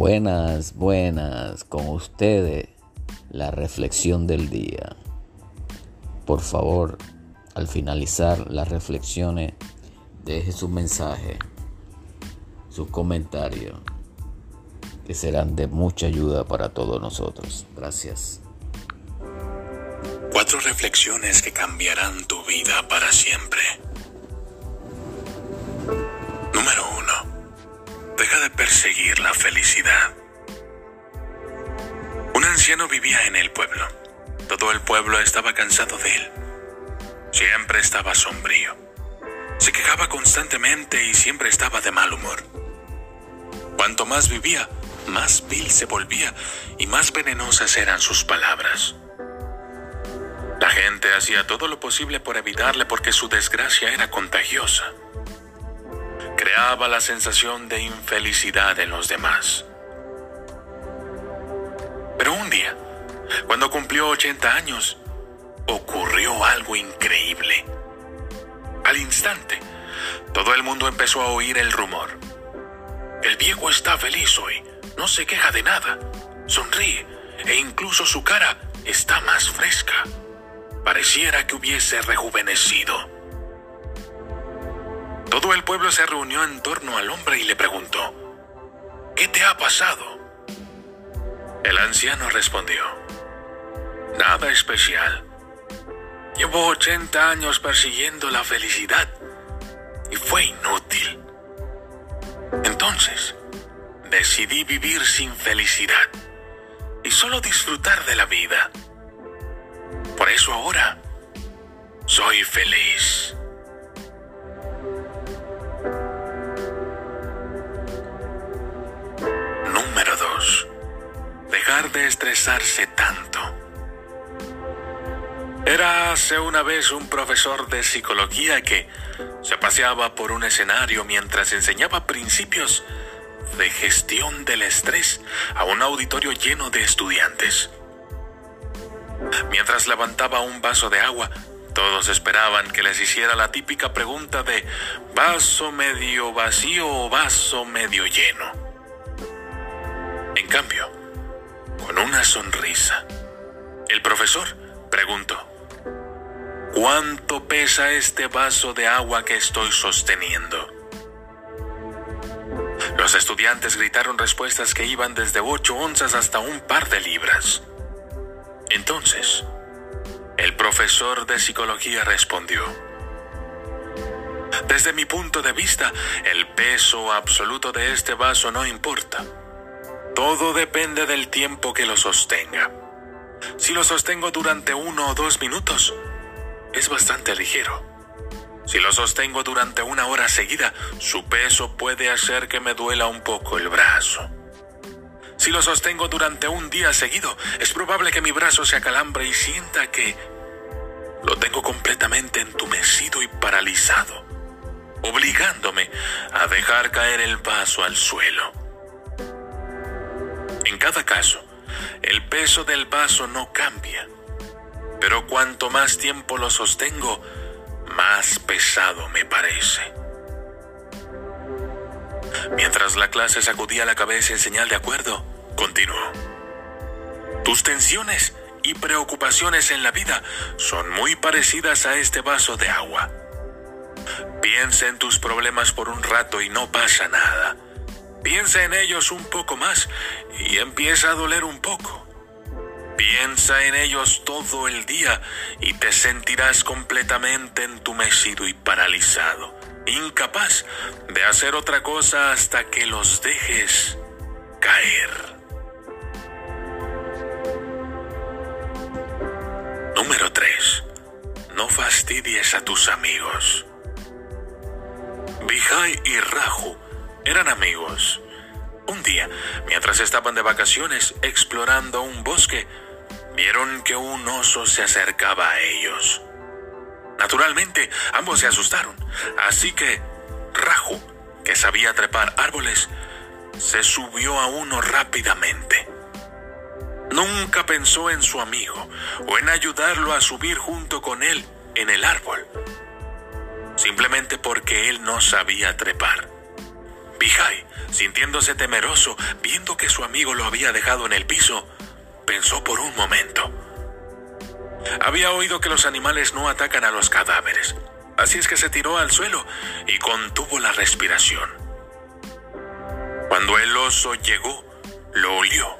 Buenas, buenas, con ustedes la reflexión del día. Por favor, al finalizar las reflexiones, deje su mensaje, sus comentarios, que serán de mucha ayuda para todos nosotros. Gracias. Cuatro reflexiones que cambiarán tu vida para siempre. Número. Deja de perseguir la felicidad. Un anciano vivía en el pueblo. Todo el pueblo estaba cansado de él. Siempre estaba sombrío. Se quejaba constantemente y siempre estaba de mal humor. Cuanto más vivía, más vil se volvía y más venenosas eran sus palabras. La gente hacía todo lo posible por evitarle porque su desgracia era contagiosa. Creaba la sensación de infelicidad en los demás. Pero un día, cuando cumplió 80 años, ocurrió algo increíble. Al instante, todo el mundo empezó a oír el rumor. El viejo está feliz hoy, no se queja de nada, sonríe e incluso su cara está más fresca. Pareciera que hubiese rejuvenecido. Todo el pueblo se reunió en torno al hombre y le preguntó, ¿qué te ha pasado? El anciano respondió, nada especial. Llevo 80 años persiguiendo la felicidad y fue inútil. Entonces, decidí vivir sin felicidad y solo disfrutar de la vida. Por eso ahora soy feliz. Tanto. Era hace una vez un profesor de psicología que se paseaba por un escenario mientras enseñaba principios de gestión del estrés a un auditorio lleno de estudiantes. Mientras levantaba un vaso de agua, todos esperaban que les hiciera la típica pregunta de vaso medio vacío o vaso medio lleno. En cambio, sonrisa, el profesor preguntó, ¿cuánto pesa este vaso de agua que estoy sosteniendo? Los estudiantes gritaron respuestas que iban desde 8 onzas hasta un par de libras. Entonces, el profesor de psicología respondió, Desde mi punto de vista, el peso absoluto de este vaso no importa. Todo depende del tiempo que lo sostenga. Si lo sostengo durante uno o dos minutos, es bastante ligero. Si lo sostengo durante una hora seguida, su peso puede hacer que me duela un poco el brazo. Si lo sostengo durante un día seguido, es probable que mi brazo se acalambre y sienta que lo tengo completamente entumecido y paralizado, obligándome a dejar caer el vaso al suelo. En cada caso, el peso del vaso no cambia, pero cuanto más tiempo lo sostengo, más pesado me parece. Mientras la clase sacudía la cabeza en señal de acuerdo, continuó. Tus tensiones y preocupaciones en la vida son muy parecidas a este vaso de agua. Piensa en tus problemas por un rato y no pasa nada. Piensa en ellos un poco más y empieza a doler un poco. Piensa en ellos todo el día y te sentirás completamente entumecido y paralizado, incapaz de hacer otra cosa hasta que los dejes caer. Número 3. No fastidies a tus amigos. Vijay y Raju eran amigos. Un día, mientras estaban de vacaciones explorando un bosque, vieron que un oso se acercaba a ellos. Naturalmente, ambos se asustaron, así que Raju, que sabía trepar árboles, se subió a uno rápidamente. Nunca pensó en su amigo o en ayudarlo a subir junto con él en el árbol, simplemente porque él no sabía trepar. Pijay, sintiéndose temeroso, viendo que su amigo lo había dejado en el piso, pensó por un momento. Había oído que los animales no atacan a los cadáveres, así es que se tiró al suelo y contuvo la respiración. Cuando el oso llegó, lo olió.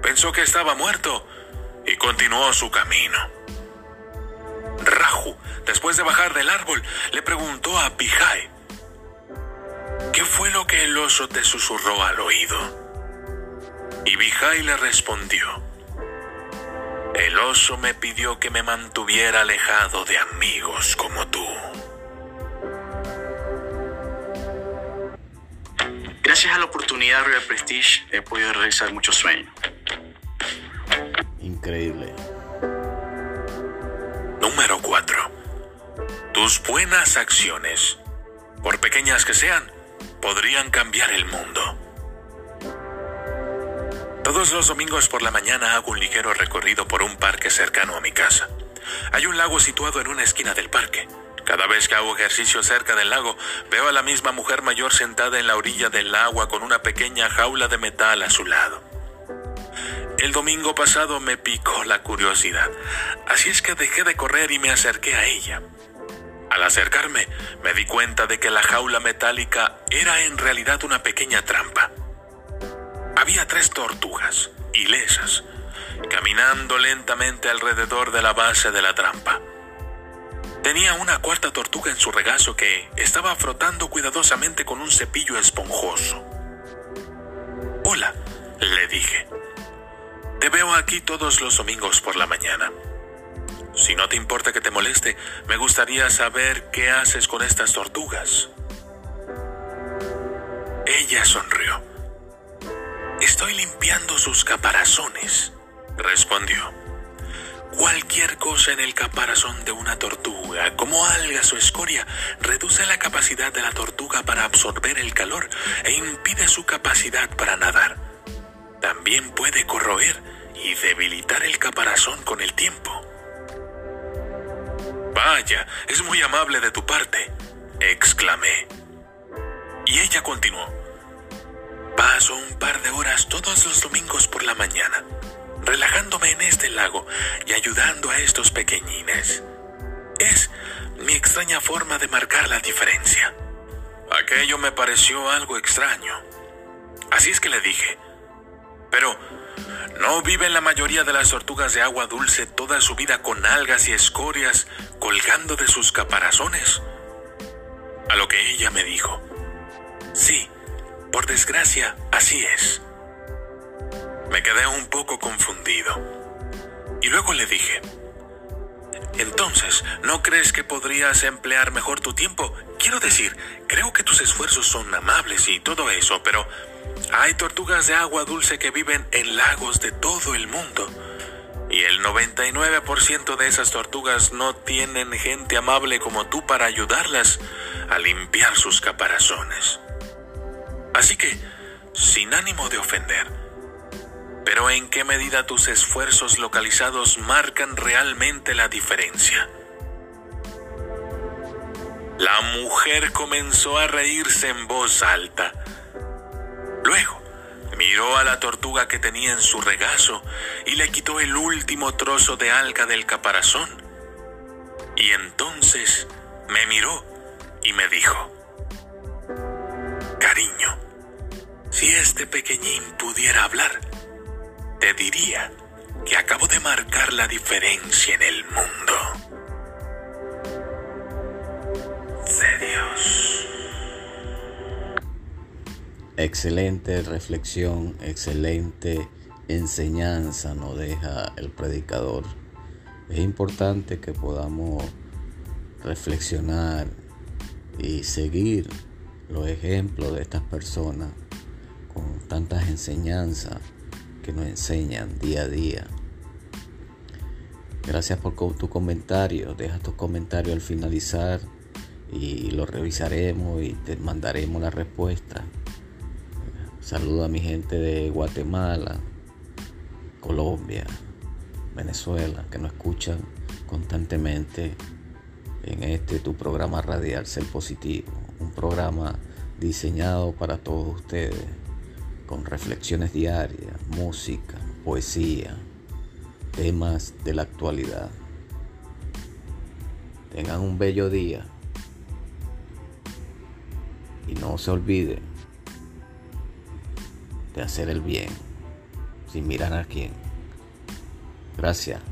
Pensó que estaba muerto y continuó su camino. Raju, después de bajar del árbol, le preguntó a Pijay ¿Qué fue lo que el oso te susurró al oído? Y Vijay le respondió, el oso me pidió que me mantuviera alejado de amigos como tú. Gracias a la oportunidad Real Prestige he podido realizar muchos sueños. Increíble. Número 4. Tus buenas acciones, por pequeñas que sean, podrían cambiar el mundo. Todos los domingos por la mañana hago un ligero recorrido por un parque cercano a mi casa. Hay un lago situado en una esquina del parque. Cada vez que hago ejercicio cerca del lago, veo a la misma mujer mayor sentada en la orilla del agua con una pequeña jaula de metal a su lado. El domingo pasado me picó la curiosidad, así es que dejé de correr y me acerqué a ella. Al acercarme, me di cuenta de que la jaula metálica era en realidad una pequeña trampa. Había tres tortugas, ilesas, caminando lentamente alrededor de la base de la trampa. Tenía una cuarta tortuga en su regazo que estaba frotando cuidadosamente con un cepillo esponjoso. Hola, le dije. Te veo aquí todos los domingos por la mañana. Si no te importa que te moleste, me gustaría saber qué haces con estas tortugas. Ella sonrió. Estoy limpiando sus caparazones, respondió. Cualquier cosa en el caparazón de una tortuga, como algas o escoria, reduce la capacidad de la tortuga para absorber el calor e impide su capacidad para nadar. También puede corroer y debilitar el caparazón con el tiempo. Vaya, es muy amable de tu parte, exclamé. Y ella continuó. Paso un par de horas todos los domingos por la mañana, relajándome en este lago y ayudando a estos pequeñines. Es mi extraña forma de marcar la diferencia. Aquello me pareció algo extraño. Así es que le dije, pero ¿no viven la mayoría de las tortugas de agua dulce toda su vida con algas y escorias colgando de sus caparazones? A lo que ella me dijo, sí, por desgracia, así es. Me quedé un poco confundido. Y luego le dije, entonces, ¿no crees que podrías emplear mejor tu tiempo? Quiero decir, creo que tus esfuerzos son amables y todo eso, pero hay tortugas de agua dulce que viven en lagos de todo el mundo. Y el 99% de esas tortugas no tienen gente amable como tú para ayudarlas a limpiar sus caparazones. Así que, sin ánimo de ofender, pero ¿en qué medida tus esfuerzos localizados marcan realmente la diferencia? La mujer comenzó a reírse en voz alta. Luego, miró a la tortuga que tenía en su regazo y le quitó el último trozo de alga del caparazón. Y entonces me miró y me dijo, Cariño, si este pequeñín pudiera hablar, te diría que acabo de marcar la diferencia en el mundo. De Dios. Excelente reflexión, excelente enseñanza nos deja el predicador. Es importante que podamos reflexionar y seguir los ejemplos de estas personas con tantas enseñanzas que nos enseñan día a día. Gracias por tu comentario. Deja tu comentario al finalizar y lo revisaremos y te mandaremos la respuesta. Saludo a mi gente de Guatemala, Colombia, Venezuela, que nos escuchan constantemente en este tu programa radial Ser Positivo, un programa diseñado para todos ustedes, con reflexiones diarias, música, poesía, temas de la actualidad. Tengan un bello día y no se olvide de hacer el bien sin mirar a quién. Gracias.